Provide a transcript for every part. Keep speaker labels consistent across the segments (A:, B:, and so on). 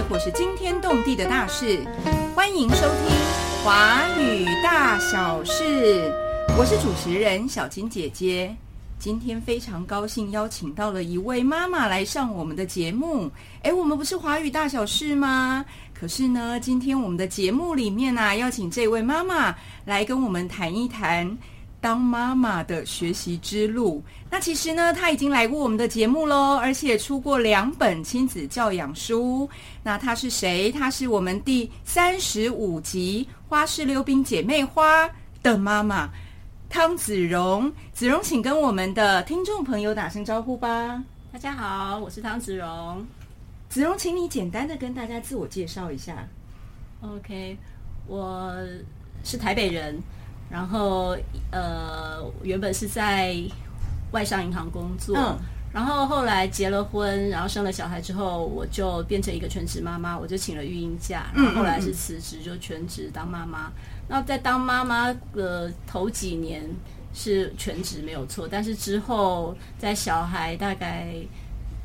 A: 或是惊天动地的大事，欢迎收听《华语大小事》。我是主持人小金姐姐。今天非常高兴邀请到了一位妈妈来上我们的节目。诶，我们不是华语大小事吗？可是呢，今天我们的节目里面呢，邀请这位妈妈来跟我们谈一谈当妈妈的学习之路。那其实呢，她已经来过我们的节目喽，而且出过两本亲子教养书。那她是谁？她是我们第三十五集《花式溜冰姐妹花》的妈妈。汤子荣，子荣，请跟我们的听众朋友打声招呼吧。
B: 大家好，我是汤子荣。
A: 子荣，请你简单的跟大家自我介绍一下。
B: OK，我是台北人，然后呃，原本是在外商银行工作，然后后来结了婚，然后生了小孩之后，我就变成一个全职妈妈，我就请了育婴假，然后后来是辞职，就全职当妈妈。那在当妈妈的头几年是全职没有错，但是之后在小孩大概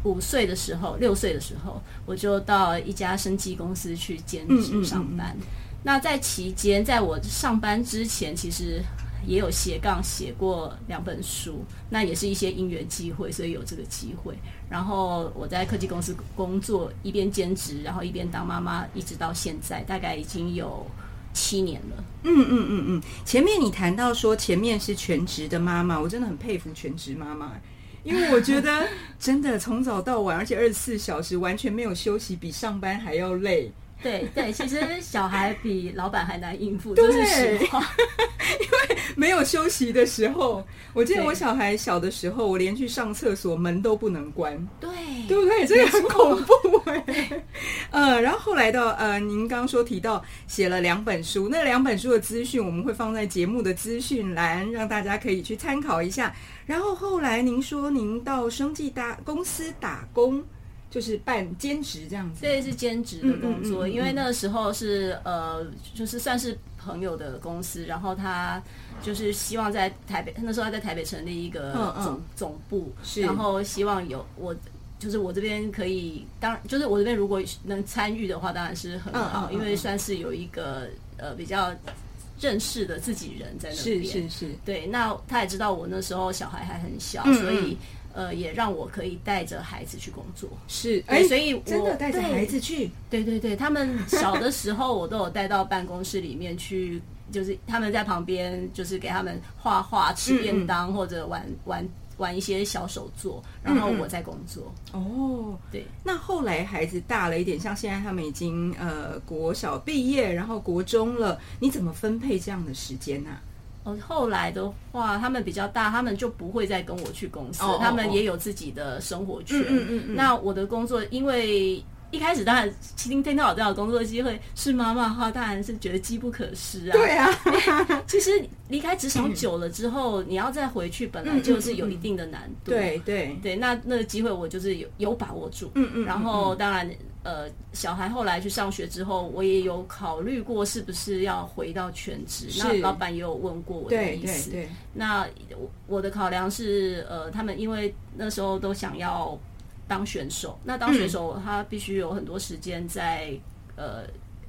B: 五岁的时候、六岁的时候，我就到一家生技公司去兼职上班。那在期间，在我上班之前，其实也有斜杠写过两本书，那也是一些因缘机会，所以有这个机会。然后我在科技公司工作，一边兼职，然后一边当妈妈，一直到现在，大概已经有。七年了，
A: 嗯嗯嗯嗯。前面你谈到说前面是全职的妈妈，我真的很佩服全职妈妈，因为我觉得真的从早到晚，而且二十四小时完全没有休息，比上班还要累。
B: 对对，其实小孩比老板还难应付，这是实话。
A: 因为没有休息的时候，我记得我小孩小的时候，我连去上厕所门都不能关。
B: 对，
A: 对不对？这个很恐怖 哎。呃，然后后来到呃，您刚刚说提到写了两本书，那两本书的资讯我们会放在节目的资讯栏，让大家可以去参考一下。然后后来您说您到生计大公司打工。就是办兼职这样子，
B: 对，是兼职的工作。因为那个时候是呃，就是算是朋友的公司，然后他就是希望在台北，那时候他在台北成立一个总总部，然后希望有我，就是我这边可以当，就是我这边如果能参与的话，当然是很好，因为算是有一个呃比较认识的自己人在那边，
A: 是是是，
B: 对。那他也知道我那时候小孩还很小，所以。呃，也让我可以带着孩子去工作，
A: 是，哎，
B: 所以
A: 真的带着孩子去，
B: 对对对，他们小的时候我都有带到办公室里面去，就是他们在旁边，就是给他们画画、吃便当或者玩玩玩一些小手作，然后我在工作。
A: 哦，
B: 对，
A: 那后来孩子大了一点，像现在他们已经呃国小毕业，然后国中了，你怎么分配这样的时间呢？
B: 后来的话，他们比较大，他们就不会再跟我去公司，他们也有自己的生活圈。那我的工作，因为一开始当然听听到有这样的工作机会，是妈妈的话，当然是觉得机不可失啊。
A: 对啊，
B: 其实离开职场久了之后，你要再回去，本来就是有一定的难度。
A: 对对
B: 对，那那个机会我就是有有把握住。嗯嗯，然后当然。呃，小孩后来去上学之后，我也有考虑过是不是要回到全职。那老板也有问过我的意思。那我的考量是，呃，他们因为那时候都想要当选手，那当选手他必须有很多时间在呃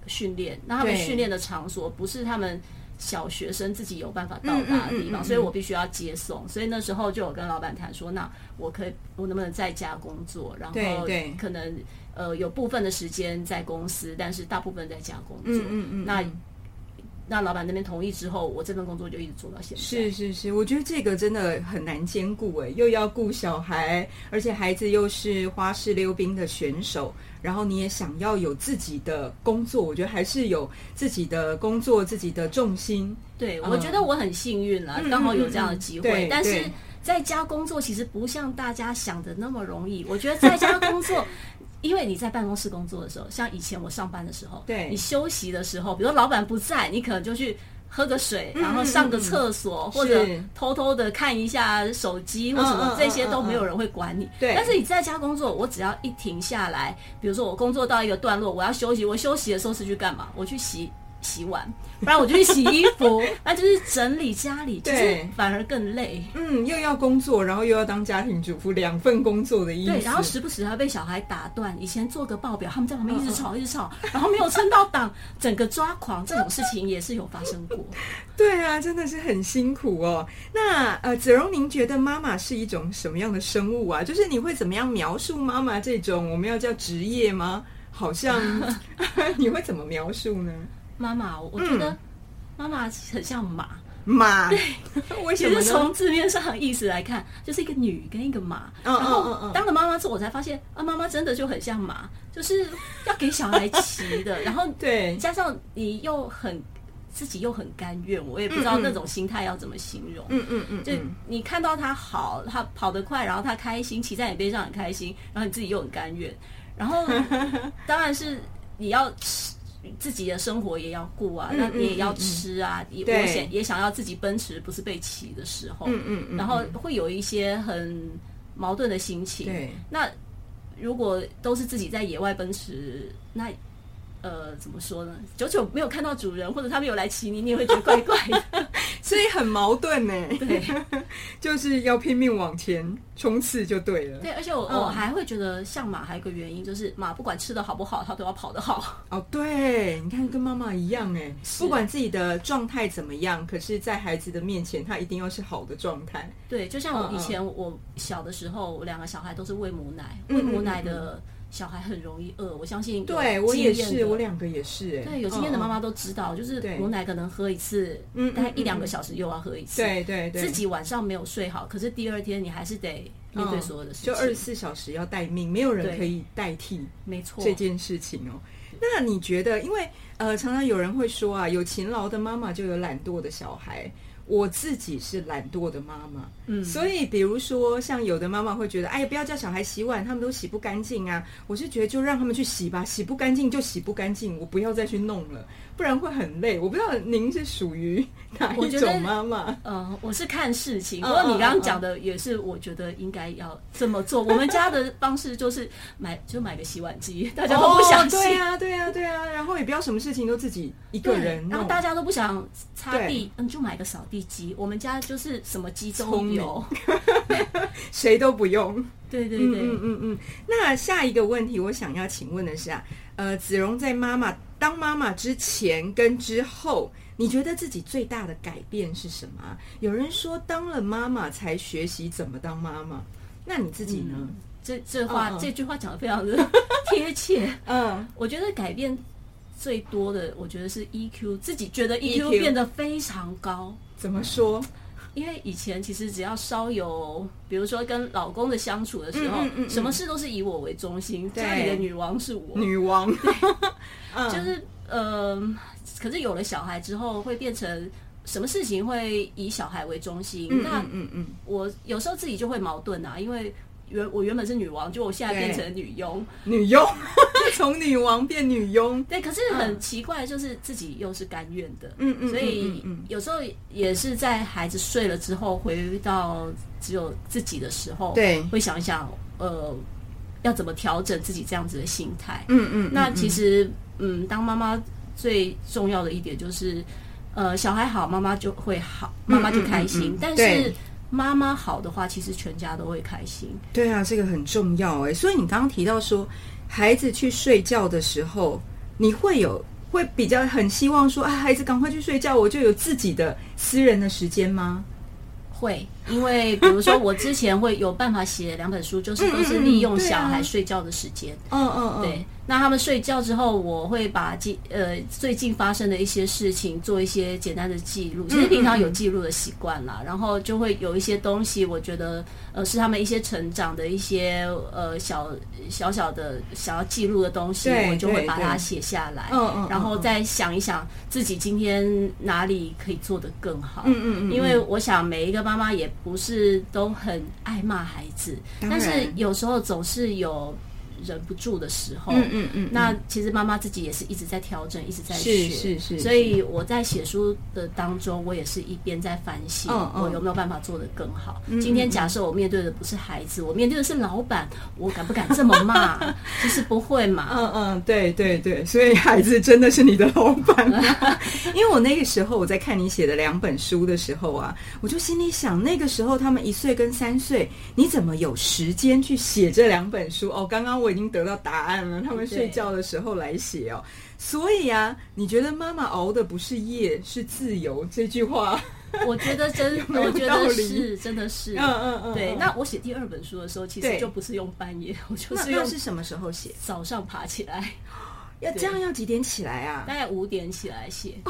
B: 训练。那他们训练的场所不是他们小学生自己有办法到达的地方，所以我必须要接送。所以那时候就有跟老板谈说，那我可以我能不能在家工作，然后可能。呃，有部分的时间在公司，但是大部分在家工作。嗯嗯嗯。那那老板那边同意之后，我这份工作就一直做到现在。
A: 是是是，我觉得这个真的很难兼顾哎，又要顾小孩，而且孩子又是花式溜冰的选手，然后你也想要有自己的工作，我觉得还是有自己的工作，自己的重心。
B: 对，我觉得我很幸运了，刚好有这样的机会。但是在家工作其实不像大家想的那么容易。我觉得在家工作。因为你在办公室工作的时候，像以前我上班的时候，
A: 对
B: 你休息的时候，比如老板不在，你可能就去喝个水，然后上个厕所，或者偷偷的看一下手机或什么，这些都没有人会管你。
A: 对，
B: 但是你在家工作，我只要一停下来，比如说我工作到一个段落，我要休息，我休息的时候是去干嘛？我去洗洗碗，不然我就去洗衣服，那就是整理家里，就是反而更累。
A: 嗯，又要工作，然后又要当家庭主妇，两份工作的意思。
B: 对，然后时不时还被小孩打断。以前做个报表，他们在旁边 一直吵，一直吵，然后没有撑到档，整个抓狂。这种事情也是有发生过。
A: 对啊，真的是很辛苦哦。那呃，子荣，您觉得妈妈是一种什么样的生物啊？就是你会怎么样描述妈妈这种我们要叫职业吗？好像你会怎么描述呢？
B: 妈妈，我觉得妈妈很像马
A: 马。
B: 对，
A: 为什么？
B: 从字面上的意思来看，就是一个女跟一个马。然后当了妈妈之后，我才发现啊，妈妈真的就很像马，就是要给小孩骑的。然后
A: 对，
B: 加上你又很自己又很甘愿，我也不知道那种心态要怎么形容。嗯嗯嗯，就你看到他好，他跑得快，然后他开心，骑在你背上很开心，然后你自己又很甘愿。然后，当然是你要吃自己的生活也要顾啊，那你也要吃啊。也我想也想要自己奔驰，不是被骑的时候。嗯嗯嗯。然后会有一些很矛盾的心情。
A: 对。
B: 那如果都是自己在野外奔驰，那。呃，怎么说呢？久久没有看到主人，或者他没有来骑你，你也会觉得怪怪的，
A: 所以很矛盾呢。
B: 对，
A: 就是要拼命往前冲刺就对了。
B: 对，而且我我还会觉得像马，还有一个原因就是马不管吃的好不好，它都要跑得好。
A: 哦，对，你看跟妈妈一样哎，不管自己的状态怎么样，可是在孩子的面前，他一定要是好的状态。
B: 对，就像我以前我小的时候，我两个小孩都是喂母奶，喂母奶的。小孩很容易饿，我相信。
A: 对我也是，我两个也是。
B: 对，有经验的妈妈都知道，就是母奶可能喝一次，嗯，大概一两个小时又要喝一次。
A: 对对对。
B: 自己晚上没有睡好，可是第二天你还是得面对所有的事情。
A: 就二十四小时要待命，没有人可以代替。
B: 没错。
A: 这件事情哦，那你觉得？因为呃，常常有人会说啊，有勤劳的妈妈就有懒惰的小孩。我自己是懒惰的妈妈，嗯，所以比如说像有的妈妈会觉得，哎呀，不要叫小孩洗碗，他们都洗不干净啊。我是觉得就让他们去洗吧，洗不干净就洗不干净，我不要再去弄了。不然会很累。我不知道您是属于哪一种妈妈。
B: 嗯，我是看事情。不过你刚刚讲的也是，我觉得应该要这么做。我们家的方式就是买 就买个洗碗机，大家都不想洗。
A: 对呀，对呀，对呀。然后也不要什么事情都自己一个人。
B: 然后大家都不想擦地，嗯，就买个扫地机。我们家就是什么机都有，
A: 谁都不用。
B: 对对对，嗯
A: 嗯嗯。那下一个问题，我想要请问的是啊，呃，子荣在妈妈。当妈妈之前跟之后，你觉得自己最大的改变是什么？有人说当了妈妈才学习怎么当妈妈，那你自己呢？
B: 这这话这句话讲的非常的 贴切。嗯，我觉得改变最多的，我觉得是 EQ，自己觉得 EQ 变得非常高。
A: 怎么说？
B: 因为以前其实只要稍有，比如说跟老公的相处的时候，什么事都是以我为中心，家里的女王是我，
A: 女王，
B: 就是呃，可是有了小孩之后，会变成什么事情会以小孩为中心？那嗯嗯，我有时候自己就会矛盾啊，因为。原我原本是女王，就我现在变成女佣，
A: 女佣？从女王变女佣，
B: 对，可是很奇怪，就是自己又是甘愿的，嗯嗯，所以有时候也是在孩子睡了之后，回到只有自己的时候，
A: 对，
B: 会想一想，呃，要怎么调整自己这样子的心态，嗯嗯，那其实，嗯，当妈妈最重要的一点就是，呃，小孩好，妈妈就会好，妈妈就开心，但是。妈妈好的话，其实全家都会开心。
A: 对啊，这个很重要哎。所以你刚刚提到说，孩子去睡觉的时候，你会有会比较很希望说，啊，孩子赶快去睡觉，我就有自己的私人的时间吗？
B: 会，因为比如说我之前会有办法写两本书，就是都是利用小孩睡觉的时间。嗯嗯嗯，对。那他们睡觉之后，我会把记呃最近发生的一些事情做一些简单的记录。其实平常有记录的习惯啦，然后就会有一些东西，我觉得呃是他们一些成长的一些呃小小小的想要记录的东西，我就会把它写下来。嗯嗯，然后再想一想自己今天哪里可以做得更好。嗯嗯嗯，因为我想每一个妈妈也不是都很爱骂孩子，但是有时候总是有。忍不住的时候。嗯嗯嗯。那其实妈妈自己也是一直在调整，一直在学。
A: 是是是。
B: 所以我在写书的当中，我也是一边在反省，我有没有办法做得更好。今天假设我面对的不是孩子，我面对的是老板，我敢不敢这么骂？其实不会嘛。
A: 嗯嗯，对对对。所以孩子真的是你的老板。因为我那个时候我在看你写的两本书的时候啊，我就心里想，那个时候他们一岁跟三岁，你怎么有时间去写这两本书？哦，刚刚我已经得到答案了，他们睡觉的时候来写哦。所以啊，你觉得妈妈熬的不是夜，是自由？这句话，
B: 我觉得真，我觉得是，真的是。嗯嗯嗯。对，那我写第二本书的时候，其实就不是用半夜，我就是用
A: 是什么时候写？
B: 早上爬起来。
A: 要这样要几点起来啊？
B: 大概五点起来写。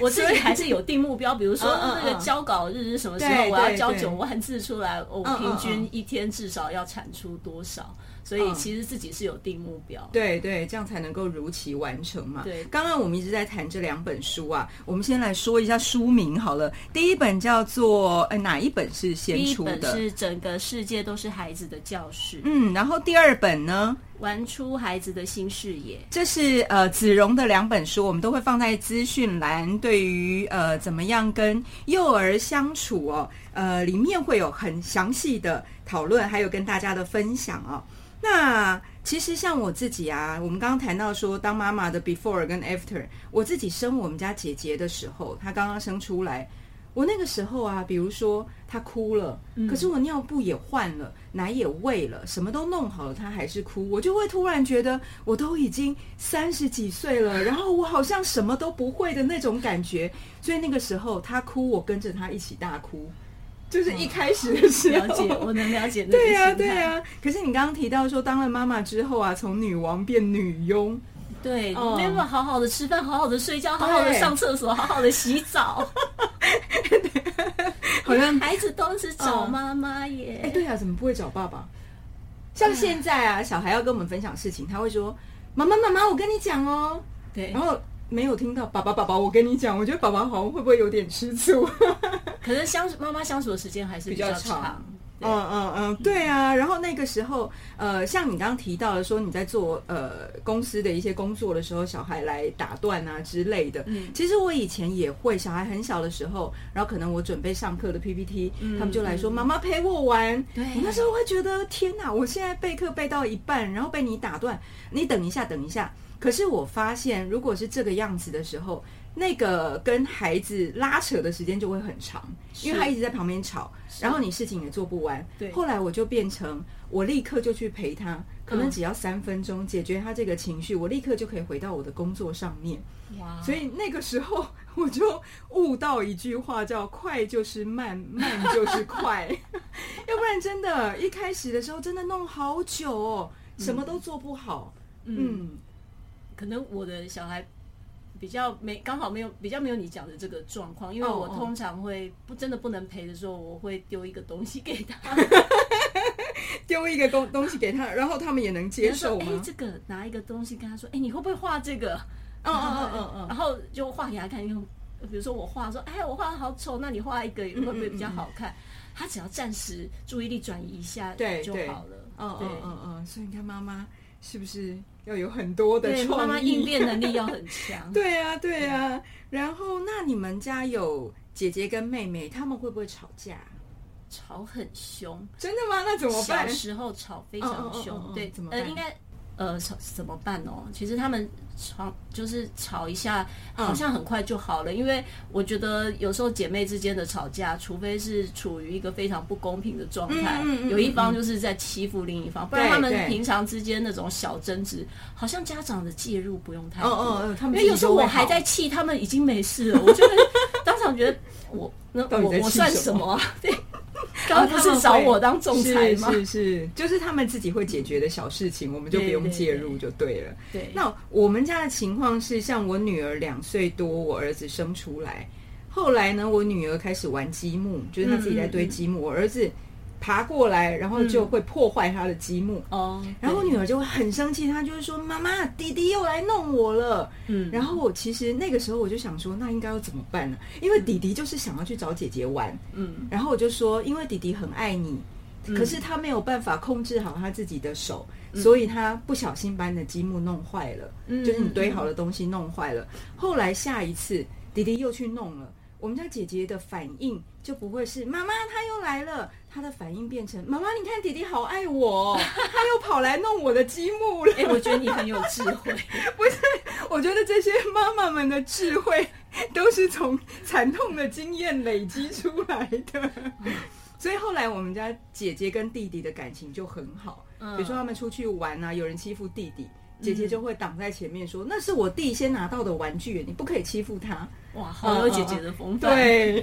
B: 我自己还是有定目标，比如说那个交稿日是什么时候，我要交九万字出来，我平均一天至少要产出多少。所以其实自己是有定目标，
A: 对对，这样才能够如期完成嘛。
B: 对，
A: 刚刚我们一直在谈这两本书啊，我们先来说一下书名好了。第一本叫做呃哪一本是先出的？
B: 是整个世界都是孩子的教室。
A: 嗯，然后第二本呢，
B: 玩出孩子的新视野。
A: 这是呃子荣的两本书，我们都会放在资讯栏。对于呃怎么样跟幼儿相处哦，呃里面会有很详细的讨论，还有跟大家的分享哦。那其实像我自己啊，我们刚刚谈到说当妈妈的 before 跟 after，我自己生我们家姐姐的时候，她刚刚生出来，我那个时候啊，比如说她哭了，可是我尿布也换了，奶也喂了，什么都弄好了，她还是哭，我就会突然觉得我都已经三十几岁了，然后我好像什么都不会的那种感觉，所以那个时候她哭，我跟着她一起大哭。就是一开始的时
B: 候，了解我能了解。
A: 对
B: 呀，
A: 对呀。可是你刚刚提到说，当了妈妈之后啊，从女王变女佣，
B: 对，没办法好好的吃饭，好好的睡觉，好好的上厕所，好好的洗澡。好像孩子都是找妈妈耶。
A: 哎，对啊，怎么不会找爸爸？像现在啊，小孩要跟我们分享事情，他会说：“妈妈，妈妈，我跟你讲哦。”
B: 对，
A: 然后。没有听到，爸爸，爸爸，我跟你讲，我觉得爸爸好像会不会有点吃醋？
B: 可能相妈妈相处的时间还是比较长。
A: 嗯嗯嗯，对啊。然后那个时候，呃，像你刚刚提到的，说你在做呃公司的一些工作的时候，小孩来打断啊之类的。嗯，其实我以前也会，小孩很小的时候，然后可能我准备上课的 PPT，他们就来说：“妈妈陪我玩。”
B: 对，
A: 我那时候会觉得天哪，我现在备课备到一半，然后被你打断，你等一下，等一下。可是我发现，如果是这个样子的时候，那个跟孩子拉扯的时间就会很长，因为他一直在旁边吵，然后你事情也做不完。
B: 对，
A: 后来我就变成我立刻就去陪他，可能只要三分钟解决他这个情绪，我立刻就可以回到我的工作上面。哇！所以那个时候我就悟到一句话，叫“快就是慢，慢就是快”，要不然真的，一开始的时候真的弄好久哦，什么都做不好。嗯。
B: 可能我的小孩比较没刚好没有比较没有你讲的这个状况，因为我通常会不真的不能陪的时候，我会丢一个东西给他，
A: 丢一个东东西给他，然后他们也能接受吗？
B: 哎，这个拿一个东西跟他说，哎，你会不会画这个？嗯嗯嗯嗯，然后就画给他看，用比如说我画说，哎，我画的好丑，那你画一个会不会比较好看？他只要暂时注意力转移一下，对就好了。嗯嗯
A: 嗯嗯，所以你看妈妈是不是？要有很多的创
B: 意，妈妈应变能力要很强。
A: 对啊，对啊。然后，那你们家有姐姐跟妹妹，他们会不会吵架？
B: 吵很凶，
A: 真的吗？那怎么办？
B: 小时候吵非常凶，对，怎么办？应该。呃，怎怎么办哦？其实他们吵就是吵一下，好像很快就好了。因为我觉得有时候姐妹之间的吵架，除非是处于一个非常不公平的状态，有一方就是在欺负另一方，不然他们平常之间那种小争执，好像家长的介入不用太多。因为有时候我还在气，他们已经没事了。我觉得 当场觉得我那我我算什么啊？对。刚不是找我当仲裁吗？
A: 是是，就是他们自己会解决的小事情，我们就不用介入就对了。
B: 对，
A: 那我们家的情况是，像我女儿两岁多，我儿子生出来，后来呢，我女儿开始玩积木，就是她自己在堆积木，我儿子。爬过来，然后就会破坏他的积木。哦，然后我女儿就会很生气，她就是说：“妈妈，弟弟又来弄我了。”嗯，然后我其实那个时候我就想说，那应该要怎么办呢？因为弟弟就是想要去找姐姐玩。嗯，然后我就说，因为弟弟很爱你。可是他没有办法控制好他自己的手，所以他不小心把你的积木弄坏了，就是你堆好的东西弄坏了。后来下一次弟弟又去弄了，我们家姐姐的反应就不会是妈妈她又来了，她的反应变成妈妈你看弟弟好爱我，他又跑来弄我的积木了。
B: 哎，我觉得你很有智慧，
A: 不是？我觉得这些妈妈们的智慧都是从惨痛的经验累积出来的。所以后来我们家姐姐跟弟弟的感情就很好。比如说他们出去玩啊，有人欺负弟弟，姐姐就会挡在前面说：“那是我弟先拿到的玩具，你不可以欺负他。”
B: 哇，好有姐姐的风范。
A: 对，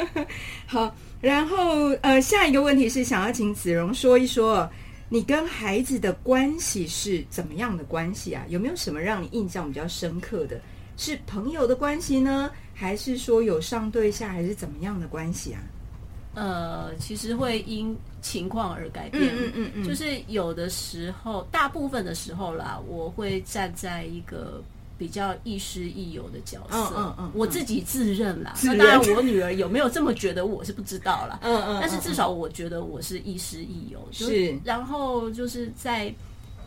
A: 好。然后呃，下一个问题是想要请子荣说一说，你跟孩子的关系是怎么样的关系啊？有没有什么让你印象比较深刻的？是朋友的关系呢，还是说有上对下，还是怎么样的关系啊？
B: 呃，其实会因情况而改变。嗯嗯嗯，就是有的时候，大部分的时候啦，我会站在一个比较亦师亦友的角色。嗯嗯嗯，我自己自认啦。那当然，我女儿有没有这么觉得，我是不知道啦。嗯嗯，但是至少我觉得我是亦师亦友。是，然后就是在。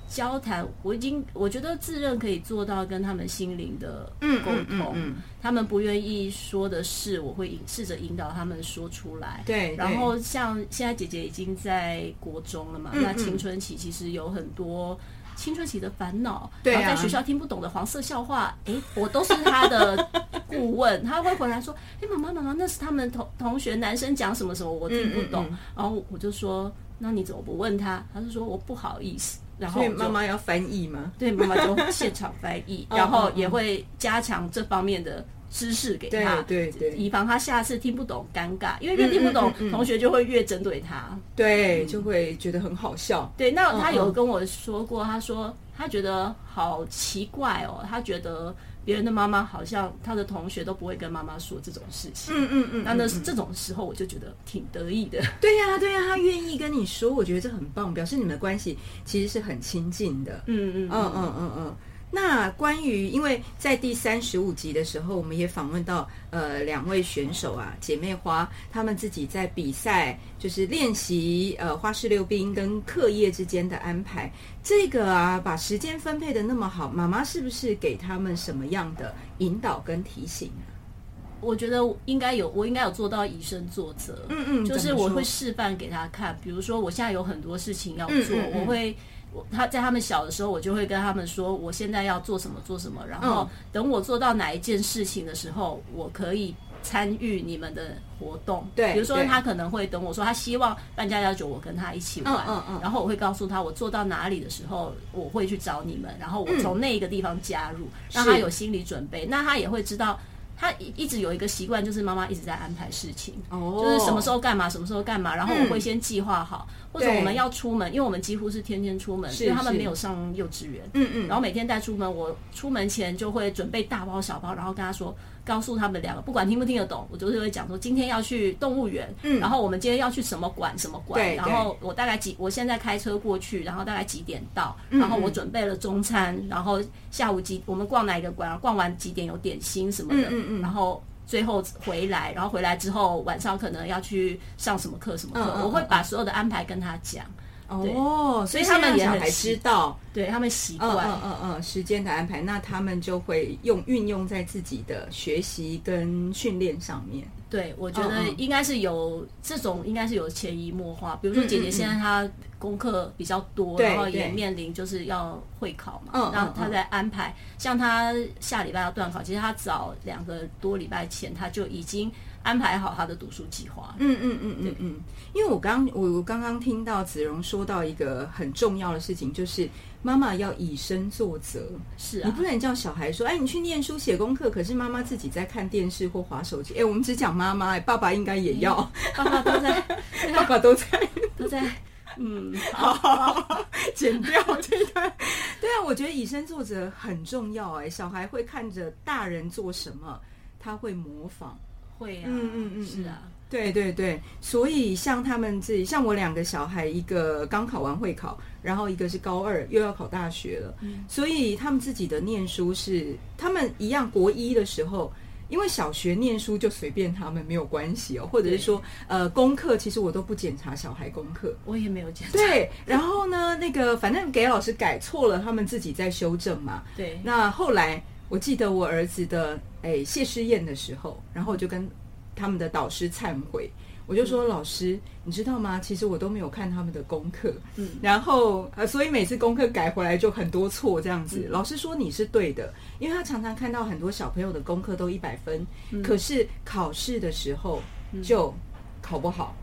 B: 交谈，我已经我觉得自认可以做到跟他们心灵的沟通。他们不愿意说的事，我会试着引导他们说出来。
A: 对，
B: 然后像现在姐姐已经在国中了嘛，那青春期其实有很多青春期的烦恼。对啊，在学校听不懂的黄色笑话，哎，我都是他的 顾问，他会回来说：“哎，妈妈妈妈，那是他们同同学男生讲什么什么，我听不懂。”然后我就说：“那你怎么不问他？”他就说：“我不好意思。”然后
A: 妈妈要翻译吗？
B: 对，妈妈就现场翻译，然后也会加强这方面的知识给他，
A: 对对，
B: 以防他下次听不懂尴尬，因为越听不懂，同学就会越针对他，
A: 对，就会觉得很好笑。
B: 对，那他有跟我说过，他说他觉得好奇怪哦，他觉得。别人的妈妈好像他的同学都不会跟妈妈说这种事情，嗯嗯嗯，那那是这种时候我就觉得挺得意的。
A: 对呀对呀，他愿意跟你说，我觉得这很棒，表示你们的关系其实是很亲近的。嗯嗯嗯嗯嗯嗯。那关于，因为在第三十五集的时候，我们也访问到呃两位选手啊，姐妹花，她们自己在比赛就是练习呃花式溜冰跟课业之间的安排，这个啊把时间分配的那么好，妈妈是不是给他们什么样的引导跟提醒啊？
B: 我觉得应该有，我应该有做到以身作则。嗯嗯，就是我会示范给他看，比如说我现在有很多事情要做，我会。他在他们小的时候，我就会跟他们说，我现在要做什么做什么，然后等我做到哪一件事情的时候，我可以参与你们的活动。
A: 对，
B: 比如说他可能会等我说，他希望办家家酒，我跟他一起玩。嗯嗯。然后我会告诉他，我做到哪里的时候，我会去找你们，然后我从那一个地方加入，让他有心理准备。那他也会知道。他一一直有一个习惯，就是妈妈一直在安排事情，就是什么时候干嘛，什么时候干嘛，然后我会先计划好，或者我们要出门，因为我们几乎是天天出门，所以他们没有上幼稚园，嗯嗯，然后每天带出门，我出门前就会准备大包小包，然后跟他说。告诉他们两个，不管听不听得懂，我就是会讲说今天要去动物园，嗯，然后我们今天要去什么馆什么馆，然后我大概几，我现在开车过去，然后大概几点到，然后我准备了中餐，然后下午几我们逛哪一个馆，逛完几点有点心什么的，嗯嗯，然后最后回来，然后回来之后晚上可能要去上什么课什么课，我会把所有的安排跟他讲。
A: 哦，所以他们也很知道，
B: 对他们习惯，
A: 嗯嗯嗯，时间的安排，那他们就会用运用在自己的学习跟训练上面。
B: 对，我觉得应该是有这种，应该是有潜移默化。比如说姐姐现在她功课比较多，然后也面临就是要会考嘛，然后她在安排，像她下礼拜要断考，其实她早两个多礼拜前她就已经。安排好他的读书计划。嗯嗯嗯嗯
A: 嗯，因为我刚我我刚刚听到子荣说到一个很重要的事情，就是妈妈要以身作则。
B: 是啊，
A: 你不能叫小孩说：“哎，你去念书写功课。”可是妈妈自己在看电视或划手机。哎，我们只讲妈妈，哎，爸爸应该也要。
B: 爸爸都在，
A: 爸爸都在，
B: 都在。嗯，
A: 好，剪掉这段。对啊，我觉得以身作则很重要。哎，小孩会看着大人做什么，他会模仿。
B: 会啊，嗯嗯嗯，是啊，
A: 对对对，所以像他们自己，像我两个小孩，一个刚考完会考，然后一个是高二又要考大学了，所以他们自己的念书是他们一样，国一的时候。因为小学念书就随便他们没有关系哦，或者是说呃功课，其实我都不检查小孩功课，
B: 我也没有检查。
A: 对，然后呢，那个反正给老师改错了，他们自己在修正嘛。
B: 对，
A: 那后来我记得我儿子的哎谢师宴的时候，然后我就跟他们的导师忏悔。我就说老师，你知道吗？其实我都没有看他们的功课，嗯，然后呃，所以每次功课改回来就很多错这样子。老师说你是对的，因为他常常看到很多小朋友的功课都一百分，可是考试的时候就考不好，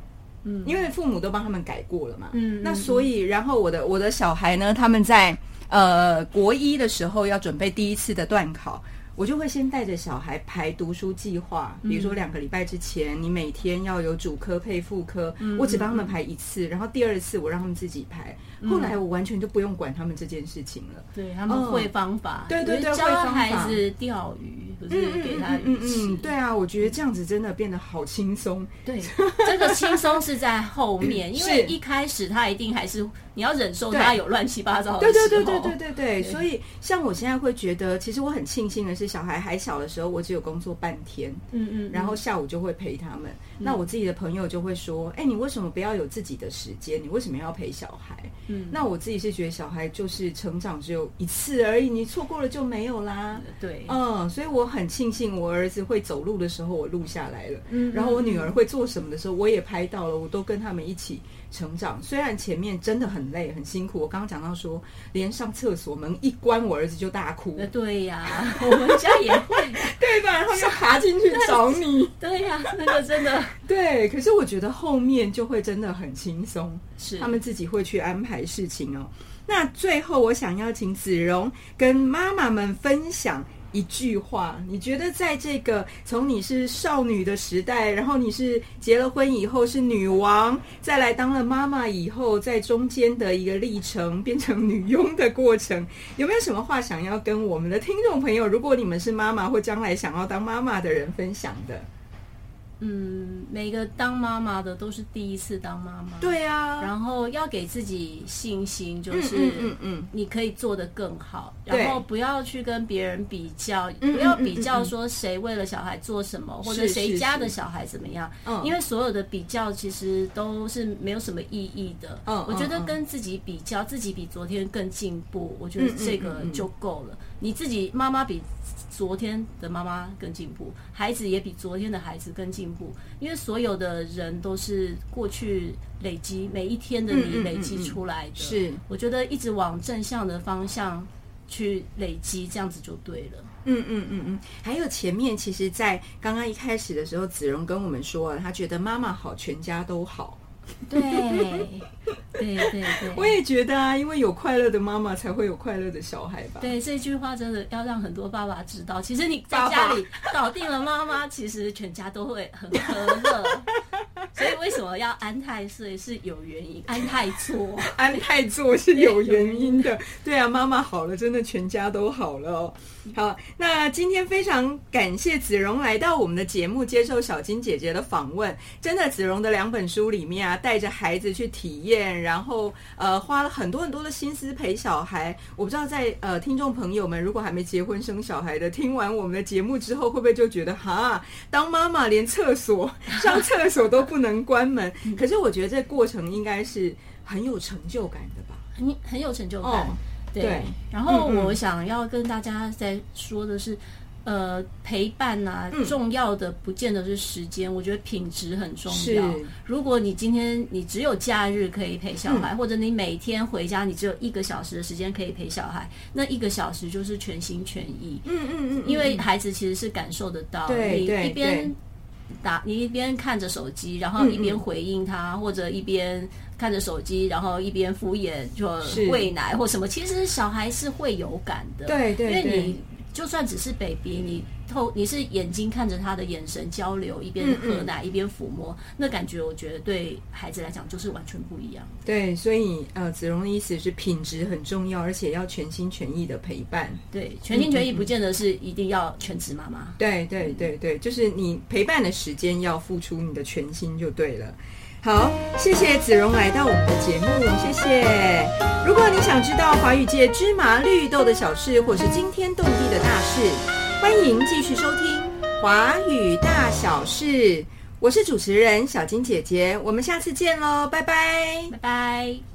A: 嗯，因为父母都帮他们改过了嘛，嗯，那所以然后我的我的小孩呢，他们在呃国一的时候要准备第一次的段考。我就会先带着小孩排读书计划，比如说两个礼拜之前，你每天要有主科配副科，我只帮他们排一次，然后第二次我让他们自己排。后来我完全就不用管他们这件事情了，
B: 对他们会方法，
A: 对对对，
B: 教孩子钓鱼，不是给他鱼吃。
A: 对啊，我觉得这样子真的变得好轻松。
B: 对，这个轻松是在后面，因为一开始他一定还是你要忍受他有乱七八糟的
A: 对对对对对对对。所以像我现在会觉得，其实我很庆幸的是，小孩还小的时候，我只有工作半天，嗯嗯，然后下午就会陪他们。那我自己的朋友就会说：“哎，你为什么不要有自己的时间？你为什么要陪小孩？”嗯，那我自己是觉得小孩就是成长只有一次而已，你错过了就没有啦。
B: 对，
A: 嗯，所以我很庆幸我儿子会走路的时候我录下来了，嗯，然后我女儿会做什么的时候我也拍到了，我都跟他们一起。成长虽然前面真的很累很辛苦，我刚刚讲到说，连上厕所门一关，我儿子就大哭。
B: 对呀，我们家也会，
A: 对吧？然后又爬进去找你。
B: 对呀，那个真的
A: 对。可是我觉得后面就会真的很轻松，
B: 是
A: 他们自己会去安排事情哦。那最后，我想邀请子荣跟妈妈们分享。一句话，你觉得在这个从你是少女的时代，然后你是结了婚以后是女王，再来当了妈妈以后，在中间的一个历程变成女佣的过程，有没有什么话想要跟我们的听众朋友，如果你们是妈妈或将来想要当妈妈的人分享的？
B: 嗯，每个当妈妈的都是第一次当妈妈，
A: 对呀。
B: 然后要给自己信心，就是嗯嗯，你可以做得更好。然后不要去跟别人比较，不要比较说谁为了小孩做什么，或者谁家的小孩怎么样。嗯，因为所有的比较其实都是没有什么意义的。嗯，我觉得跟自己比较，自己比昨天更进步，我觉得这个就够了。你自己妈妈比。昨天的妈妈更进步，孩子也比昨天的孩子更进步，因为所有的人都是过去累积每一天的你累积出来的。
A: 是，
B: 我觉得一直往正向的方向去累积，这样子就对了。嗯嗯
A: 嗯嗯。还有前面，其实，在刚刚一开始的时候，子荣跟我们说，他觉得妈妈好，全家都好。
B: 对，对对对，
A: 我也觉得啊，因为有快乐的妈妈，才会有快乐的小孩吧。
B: 对，这句话真的要让很多爸爸知道。其实你在家里搞定了妈妈，其实全家都会很和乐。所以为什么要安太岁是有原因，安太座，
A: 安太座是有原因的。对啊，妈妈好了，真的全家都好了。好，那今天非常感谢子荣来到我们的节目，接受小金姐姐的访问。真的，子荣的两本书里面啊，带着孩子去体验，然后呃，花了很多很多的心思陪小孩。我不知道在呃，听众朋友们如果还没结婚生小孩的，听完我们的节目之后，会不会就觉得哈，当妈妈连厕所上厕所都不能关门？可是我觉得这过程应该是很有成就感的吧，
B: 很很有成就感。对，然后我想要跟大家在说的是，呃，陪伴呐，重要的不见得是时间，我觉得品质很重要。如果你今天你只有假日可以陪小孩，或者你每天回家你只有一个小时的时间可以陪小孩，那一个小时就是全心全意。嗯嗯嗯，因为孩子其实是感受得到，你一边。打你一边看着手机，然后一边回应他，或者一边看着手机，然后一边敷衍，就喂奶或什么。其实小孩是会有感的，
A: 对对，
B: 因为你就算只是 baby，你。透，你是眼睛看着他的眼神交流，一边喝奶一边抚摸，那感觉我觉得对孩子来讲就是完全不一样。
A: 对，所以呃，子荣的意思是品质很重要，而且要全心全意的陪伴。
B: 对，全心全意不见得是一定要全职妈妈。
A: 对对对对，就是你陪伴的时间要付出你的全心就对了。好，谢谢子荣来到我们的节目，谢谢。如果你想知道华语界芝麻绿豆的小事，或是惊天动地的大事。欢迎继续收听《华语大小事，我是主持人小金姐姐，我们下次见喽，拜拜，
B: 拜拜。